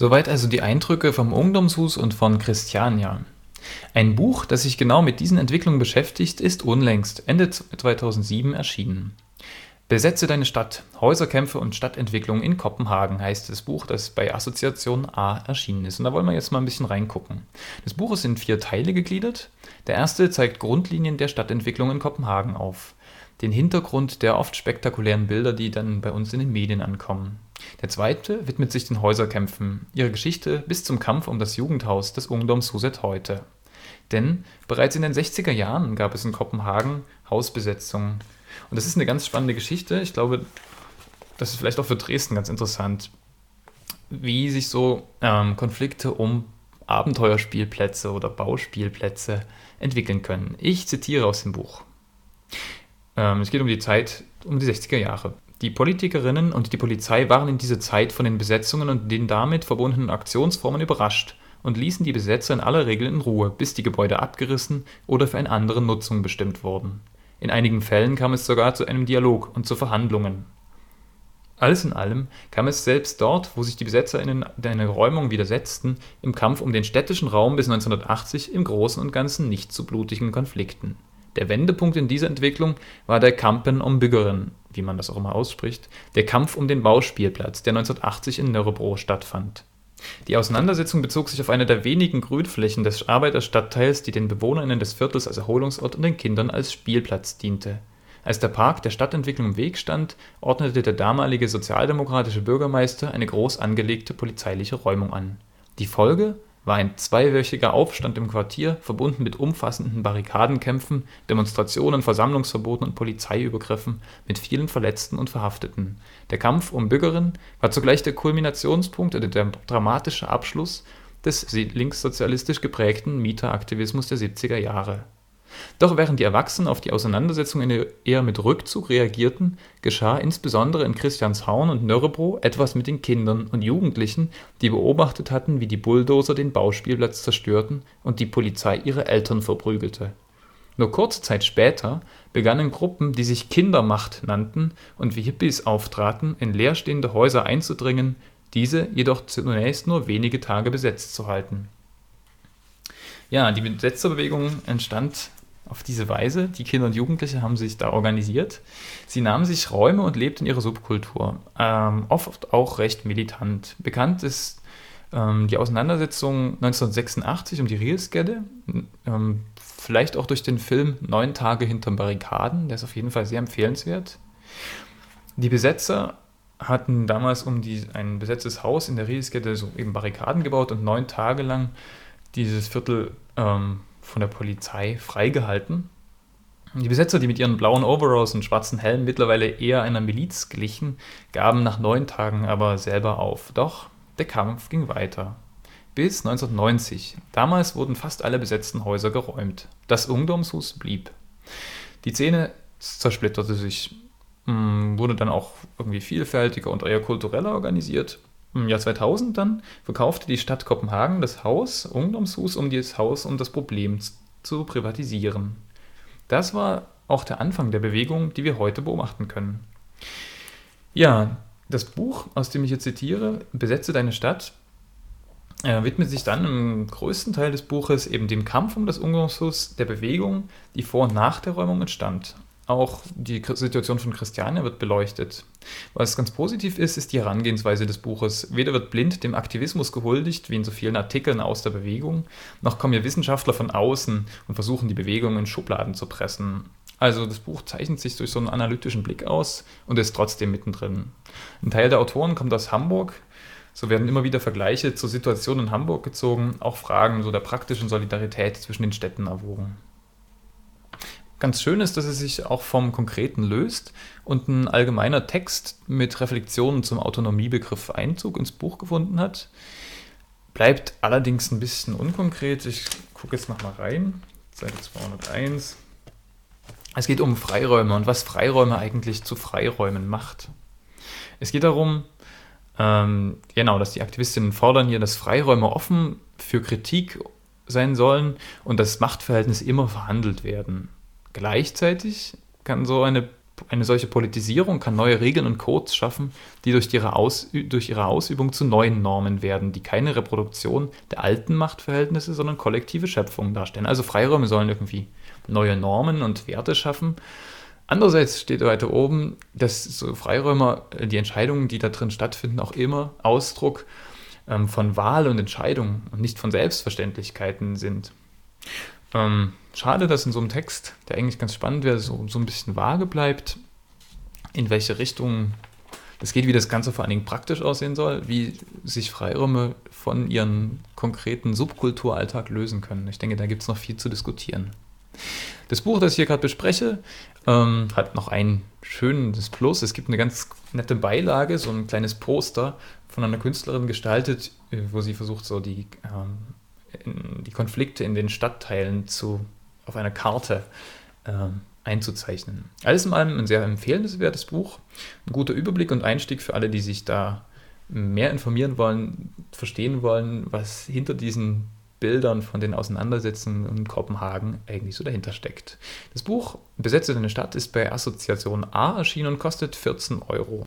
Soweit also die Eindrücke vom Ungdomshus und von Christiania. Ein Buch, das sich genau mit diesen Entwicklungen beschäftigt, ist unlängst Ende 2007 erschienen. Besetze deine Stadt. Häuserkämpfe und Stadtentwicklung in Kopenhagen heißt das Buch, das bei Assoziation A erschienen ist. Und da wollen wir jetzt mal ein bisschen reingucken. Das Buch ist in vier Teile gegliedert. Der erste zeigt Grundlinien der Stadtentwicklung in Kopenhagen auf. Den Hintergrund der oft spektakulären Bilder, die dann bei uns in den Medien ankommen. Der zweite widmet sich den Häuserkämpfen, ihrer Geschichte bis zum Kampf um das Jugendhaus des Ungdomshuset heute. Denn bereits in den 60er Jahren gab es in Kopenhagen Hausbesetzungen und das ist eine ganz spannende Geschichte. Ich glaube, das ist vielleicht auch für Dresden ganz interessant, wie sich so ähm, Konflikte um Abenteuerspielplätze oder Bauspielplätze entwickeln können. Ich zitiere aus dem Buch. Ähm, es geht um die Zeit, um die 60er Jahre. Die Politikerinnen und die Polizei waren in dieser Zeit von den Besetzungen und den damit verbundenen Aktionsformen überrascht und ließen die Besetzer in aller Regel in Ruhe, bis die Gebäude abgerissen oder für eine andere Nutzung bestimmt wurden. In einigen Fällen kam es sogar zu einem Dialog und zu Verhandlungen. Alles in allem kam es selbst dort, wo sich die BesetzerInnen einer Räumung widersetzten, im Kampf um den städtischen Raum bis 1980 im Großen und Ganzen nicht zu blutigen Konflikten. Der Wendepunkt in dieser Entwicklung war der Kampen um Byggeren, wie man das auch immer ausspricht, der Kampf um den Bauspielplatz, der 1980 in Nörrebro stattfand die Auseinandersetzung bezog sich auf eine der wenigen Grünflächen des Arbeiterstadtteils, die den BewohnerInnen des Viertels als Erholungsort und den Kindern als Spielplatz diente. Als der Park der Stadtentwicklung im Weg stand, ordnete der damalige sozialdemokratische Bürgermeister eine groß angelegte polizeiliche Räumung an. Die Folge war ein zweiwöchiger Aufstand im Quartier, verbunden mit umfassenden Barrikadenkämpfen, Demonstrationen, Versammlungsverboten und Polizeiübergriffen mit vielen Verletzten und Verhafteten. Der Kampf um Büggeren war zugleich der Kulminationspunkt oder der dramatische Abschluss des linkssozialistisch geprägten Mieteraktivismus der 70er Jahre doch während die Erwachsenen auf die Auseinandersetzung eher mit Rückzug reagierten, geschah insbesondere in Christianshavn und Nörrebro etwas mit den Kindern und Jugendlichen, die beobachtet hatten, wie die Bulldozer den Bauspielplatz zerstörten und die Polizei ihre Eltern verprügelte. Nur kurze Zeit später begannen Gruppen, die sich Kindermacht nannten und wie Hippies auftraten, in leerstehende Häuser einzudringen, diese jedoch zunächst nur wenige Tage besetzt zu halten. Ja, die Besetzerbewegung entstand auf diese Weise. Die Kinder und Jugendliche haben sich da organisiert. Sie nahmen sich Räume und lebten ihre Subkultur. Ähm, oft auch recht militant. Bekannt ist ähm, die Auseinandersetzung 1986 um die Rielsgedde. Ähm, vielleicht auch durch den Film Neun Tage hinterm Barrikaden. Der ist auf jeden Fall sehr empfehlenswert. Die Besetzer hatten damals um die, ein besetztes Haus in der Rielsgedde so eben Barrikaden gebaut und neun Tage lang dieses Viertel ähm, von der Polizei freigehalten. Die Besetzer, die mit ihren blauen Overalls und schwarzen Helmen mittlerweile eher einer Miliz glichen, gaben nach neun Tagen aber selber auf. Doch der Kampf ging weiter. Bis 1990. Damals wurden fast alle besetzten Häuser geräumt. Das Ungdomshus blieb. Die Szene zersplitterte sich, hm, wurde dann auch irgendwie vielfältiger und eher kultureller organisiert. Im Jahr 2000 dann verkaufte die Stadt Kopenhagen das Haus, Ungdomshus, um das Haus und das Problem zu privatisieren. Das war auch der Anfang der Bewegung, die wir heute beobachten können. Ja, das Buch, aus dem ich jetzt zitiere, Besetze deine Stadt, äh, widmet sich dann im größten Teil des Buches eben dem Kampf um das Ungdomshus, der Bewegung, die vor und nach der Räumung entstand. Auch die Situation von Christiane wird beleuchtet. Was ganz positiv ist, ist die Herangehensweise des Buches. Weder wird blind dem Aktivismus gehuldigt, wie in so vielen Artikeln aus der Bewegung, noch kommen hier Wissenschaftler von außen und versuchen die Bewegung in Schubladen zu pressen. Also das Buch zeichnet sich durch so einen analytischen Blick aus und ist trotzdem mittendrin. Ein Teil der Autoren kommt aus Hamburg. So werden immer wieder Vergleiche zur Situation in Hamburg gezogen, auch Fragen so der praktischen Solidarität zwischen den Städten erwogen ganz schön ist, dass es sich auch vom Konkreten löst und ein allgemeiner Text mit Reflexionen zum Autonomiebegriff Einzug ins Buch gefunden hat. Bleibt allerdings ein bisschen unkonkret. Ich gucke jetzt nochmal rein. Seite 201. Es geht um Freiräume und was Freiräume eigentlich zu Freiräumen macht. Es geht darum, ähm, genau, dass die Aktivistinnen fordern hier, dass Freiräume offen für Kritik sein sollen und das Machtverhältnis immer verhandelt werden. Gleichzeitig kann so eine eine solche Politisierung kann neue Regeln und Codes schaffen, die durch ihre, Ausü durch ihre Ausübung zu neuen Normen werden, die keine Reproduktion der alten Machtverhältnisse, sondern kollektive Schöpfungen darstellen. Also Freiräume sollen irgendwie neue Normen und Werte schaffen. Andererseits steht weiter oben, dass so Freiräume, die Entscheidungen, die da drin stattfinden, auch immer Ausdruck ähm, von Wahl und Entscheidung und nicht von Selbstverständlichkeiten sind. Ähm, schade, dass in so einem Text, der eigentlich ganz spannend wäre, so, so ein bisschen vage bleibt, in welche Richtung es geht, wie das Ganze vor allen Dingen praktisch aussehen soll, wie sich Freiräume von ihrem konkreten Subkulturalltag lösen können. Ich denke, da gibt es noch viel zu diskutieren. Das Buch, das ich hier gerade bespreche, ähm, hat noch ein schönes Plus. Es gibt eine ganz nette Beilage, so ein kleines Poster von einer Künstlerin gestaltet, äh, wo sie versucht, so die, ähm, die Konflikte in den Stadtteilen zu, auf einer Karte ähm, einzuzeichnen. Alles in allem ein sehr empfehlenswertes Buch, ein guter Überblick und Einstieg für alle, die sich da mehr informieren wollen, verstehen wollen, was hinter diesen Bildern von den Auseinandersetzungen in Kopenhagen eigentlich so dahinter steckt. Das Buch Besetze deine Stadt ist bei Assoziation A erschienen und kostet 14 Euro.